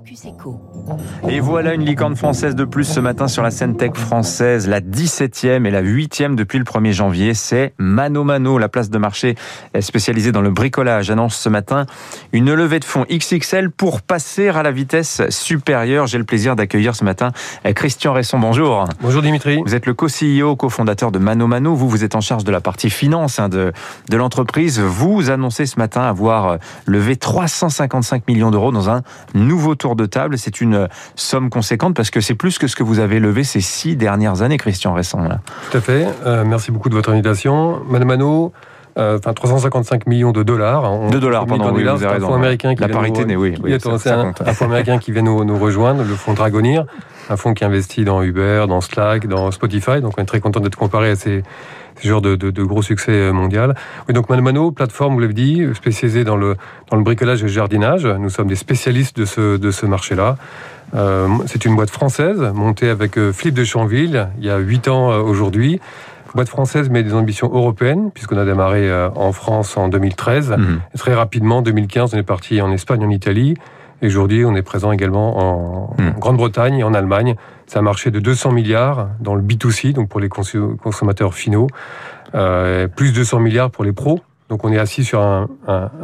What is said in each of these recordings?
Focus Echo. Et voilà une licorne française de plus ce matin sur la scène tech française, la 17e et la 8e depuis le 1er janvier. C'est Mano Mano, la place de marché spécialisée dans le bricolage, annonce ce matin une levée de fonds XXL pour passer à la vitesse supérieure. J'ai le plaisir d'accueillir ce matin Christian Resson. Bonjour. Bonjour Dimitri. Vous êtes le co-CEO, cofondateur de Mano Mano. Vous, vous êtes en charge de la partie finance hein, de, de l'entreprise. Vous annoncez ce matin avoir levé 355 millions d'euros dans un nouveau tour de table. C'est une somme conséquente parce que c'est plus que ce que vous avez levé ces six dernières années, Christian Resson. Tout à fait. Euh, merci beaucoup de votre invitation. Madame Mano, euh, enfin 355 millions de dollars. De dollars, pardon, oui, vous avez raison. américain qui La parité, nous, oui, oui c'est un, un, fonds américain qui vient nous, nous, rejoindre, le fonds Dragonir, un fonds qui investit dans Uber, dans Slack, dans Spotify. Donc on est très content d'être comparé à ces, ces genres de, de, de, gros succès mondial. Oui, donc Mano, plateforme, vous l'avez dit, spécialisée dans le, dans le bricolage et le jardinage. Nous sommes des spécialistes de ce, de ce marché-là. Euh, c'est une boîte française montée avec euh, Philippe de Chanville il y a huit ans euh, aujourd'hui. Boîte française mais des ambitions européennes puisqu'on a démarré euh, en France en 2013 Mhm. et très rapidement en 2015 on est parti en Espagne, en Italie et aujourd'hui on est présent également en Mhm. Grande-Bretagne et en Allemagne. C'est un marché de 200 milliards dans le B2C donc pour les consommateurs finaux, euh, plus 200 milliards pour les pros. Donc on est assis sur un,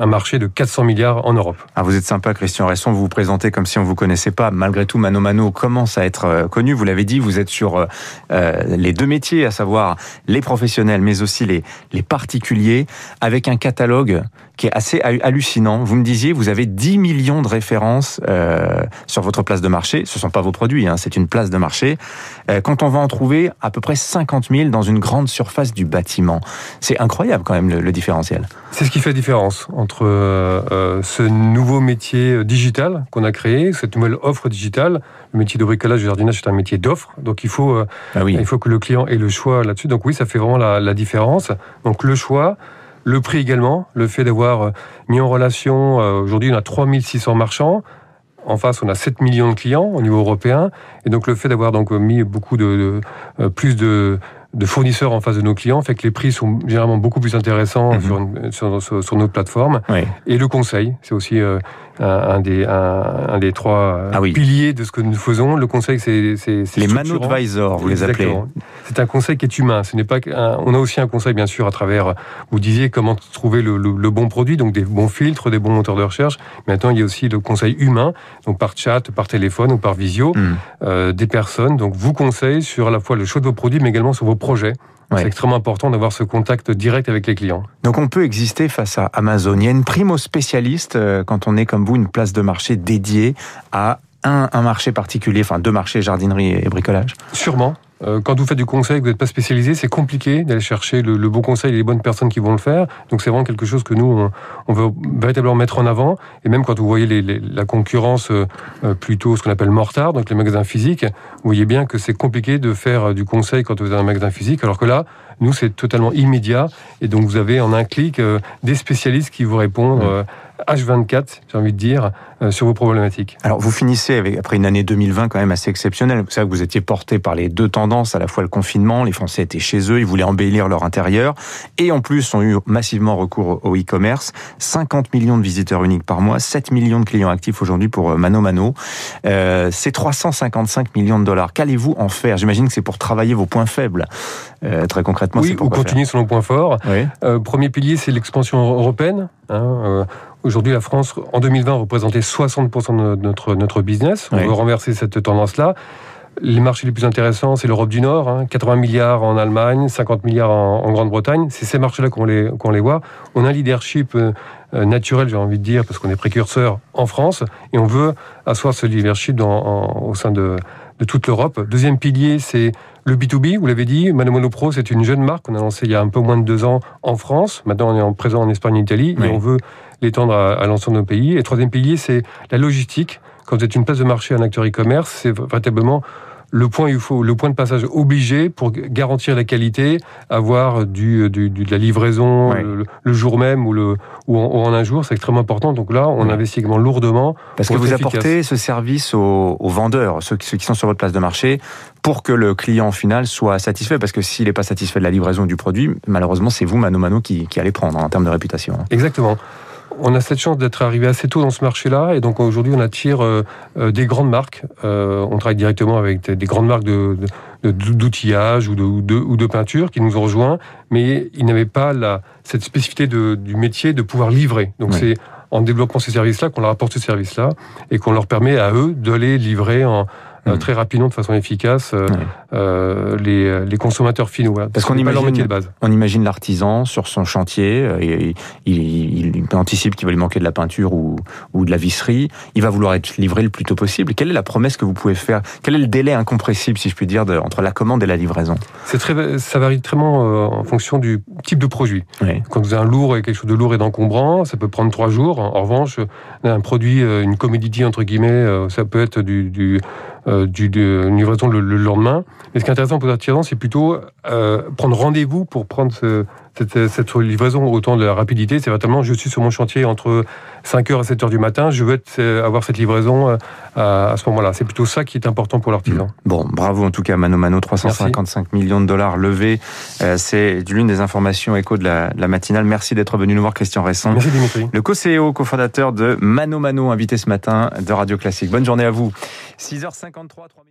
marché de 400 milliards en Europe. Ah, vous êtes sympa, Christian Resson. Vous vous présentez comme si on vous connaissait pas. Malgré tout, Mano Mano commence à être euh, connu. Vous l'avez dit, vous êtes sur euh, euh, les deux métiers, à savoir les professionnels, mais aussi les, particuliers, avec un catalogue qui est assez hallucinant. Vous me disiez, vous avez 10 millions de références sur votre place de marché. Ce sont pas vos produits, hein, c'est une place de marché. Quand on va en trouver à peu près 50 000 dans une grande surface du bâtiment, c'est incroyable quand même le, le différentiel. C'est ce qui fait la différence entre euh, ce nouveau métier digital qu'on a créé, cette nouvelle offre digitale. Le métier de bricolage et de jardinage, c'est un métier d'offre. Donc il faut, euh, Ah oui. il faut que le client ait le choix là-dessus. Donc oui, ça fait vraiment la, la différence. Donc le choix, le prix également, le fait d'avoir euh, mis en relation, euh, aujourd'hui on a 3600 marchands. En face, on a 7 millions de clients au niveau européen. Et donc, le fait d'avoir donc mis beaucoup de, de plus de, de fournisseurs en face de nos clients fait que les prix sont généralement beaucoup plus intéressants Mhm. sur, une- sur, notre plateforme. Oui. Et le conseil, c'est aussi euh, un, des, un, un des trois euh, Ah oui. piliers de ce que nous faisons. Le conseil, c'est Les structurant. Mano Advisors, vous les appelez. C'est un conseil qui est humain. Ce n'est pas qu'un- on a aussi un conseil bien sûr à travers. Vous disiez comment trouver le, le- le bon produit, donc des bons filtres, des bons moteurs de recherche. Maintenant, il y a aussi le conseil humain, donc par chat, par téléphone ou par visio, Hmm. euh, des personnes. Donc vous conseillent sur à la fois le choix de vos produits, mais également sur vos projets. Ouais. C'est extrêmement important d'avoir ce contact direct avec les clients. Donc on peut exister face à Amazon. Il y a une primo spécialiste euh, quand on est comme vous une place de marché dédiée à un, un marché particulier, enfin deux marchés jardinerie et bricolage? Sûrement. Euh, Quand vous faites du conseil, que vous n'êtes pas spécialisé, c'est compliqué d'aller chercher le, le bon conseil et les bonnes personnes qui vont le faire. Donc c'est vraiment quelque chose que nous, on, on veut véritablement mettre en avant. Et même quand vous voyez les, les- la concurrence euh, euh, plutôt ce qu'on appelle mortard, donc les magasins physiques, vous voyez bien que c'est compliqué de faire euh, du conseil quand vous êtes dans un magasin physique, alors que là, nous, c'est totalement immédiat. Et donc vous avez en un clic euh, des spécialistes qui vous répondent euh, H24, j'ai envie de dire, euh, sur vos problématiques. Alors vous finissez avec, après une année 2020 quand même assez exceptionnelle. Vous savez que vous étiez porté par les deux tendances, à la fois le confinement, les Français étaient chez eux, ils voulaient embellir leur intérieur, et en plus ont eu massivement recours au e-commerce. 50 millions de visiteurs uniques par mois, 7 millions de clients actifs aujourd'hui pour euh, Mano Mano. Euh, c'est 355 millions de dollars. Qu'allez-vous en faire? J'imagine que c'est pour travailler vos points faibles. Euh, très concrètement, Oui, faire continuer sur nos points forts. Oui. Euh, premier pilier, c'est l'expansion européenne. hein. Euh, Aujourd'hui, la France, en 2020, représentait 60% de notre, notre business. On Oui. veut renverser cette tendance-là. Les marchés les plus intéressants, c'est l'Europe du Nord, hein, 80 milliards en Allemagne, 50 milliards en, en Grande-Bretagne. C'est ces marchés-là qu'on les, qu'on les voit. On a un leadership euh, euh, naturel, j'ai envie de dire, parce qu'on est précurseur en France, et on veut asseoir ce leadership dans, en- au sein de, de toute l'Europe. Deuxième pilier, c'est le B2B, vous l'avez dit. Mano Pro, c'est une jeune marque qu'on a lancée il y a un peu moins de deux ans en France. Maintenant, on est en présent en Espagne et en Italie, Oui. et on veut l'étendre à, à l'ensemble de nos pays. Et troisième pilier, c'est la logistique. Quand vous êtes une place de marché, un acteur e-commerce, c'est véritablement le point, il faut, le point de passage obligé pour garantir la qualité, avoir du, du- du- de la livraison Ouais. le, le jour même ou, le, ou, en, ou en un jour, c'est extrêmement important. Donc là, on Ouais. investit également lourdement. Parce que vous efficace. apportez ce service aux, aux vendeurs, ceux, qui- ceux qui sont sur votre place de marché, pour que le client final soit satisfait. Parce que s'il n'est pas satisfait de la livraison du produit, malheureusement, c'est vous, Mano Mano, qui, qui allez prendre en termes de réputation. Exactement. On a cette chance d'être arrivé assez tôt dans ce marché-là, et donc aujourd'hui on attire des grandes marques. on travaille directement avec des, grandes marques de, d'outillage ou de, ou, de, peinture qui nous ont rejoints, mais ils n'avaient pas la, cette spécificité du métier de pouvoir livrer. Donc c'est en développant ces services-là qu'on leur apporte ces services-là et qu'on leur permet à eux de les livrer en, euh, hmm. très rapidement, de façon efficace, euh, euh, les, les, consommateurs finaux. Parce qu'on imagine, de base. on imagine l'artisan sur son chantier, il, il, il, anticipe qu'il va lui manquer de la peinture ou, ou, de la visserie, il va vouloir être livré le plus tôt possible. Quelle est la promesse que vous pouvez faire? Quel est le délai incompressible, si je puis dire, de, entre la commande et la livraison? C'est très, ça varie très en fonction du type de produit. Quand vous avez un lourd et quelque chose de lourd et d'encombrant, ça peut prendre trois jours. En revanche, un produit, une commodity entre guillemets, ça peut être du, du euh, du, d'une livraison le, lendemain. Mais ce qui est intéressant pour l'artisan, c'est plutôt euh, prendre rendez-vous pour prendre ce, cette, cette, livraison autant de la rapidité. C'est vraiment, je suis sur mon chantier entre 5h et 7h du matin, je veux avoir cette livraison euh, à, ce moment-là. C'est plutôt ça qui est important pour l'artisan. Bon, bravo en tout cas, Mano Mano, 355 millions de dollars levés. c'est l'une des informations écho de la, de la matinale. Merci d'être venu nous voir, Christian Resson. Merci Dimitri. Le co-CEO, cofondateur de Mano Mano, invité ce matin de Radio Classique. Bonne journée à vous. 6h53, 3 minutes.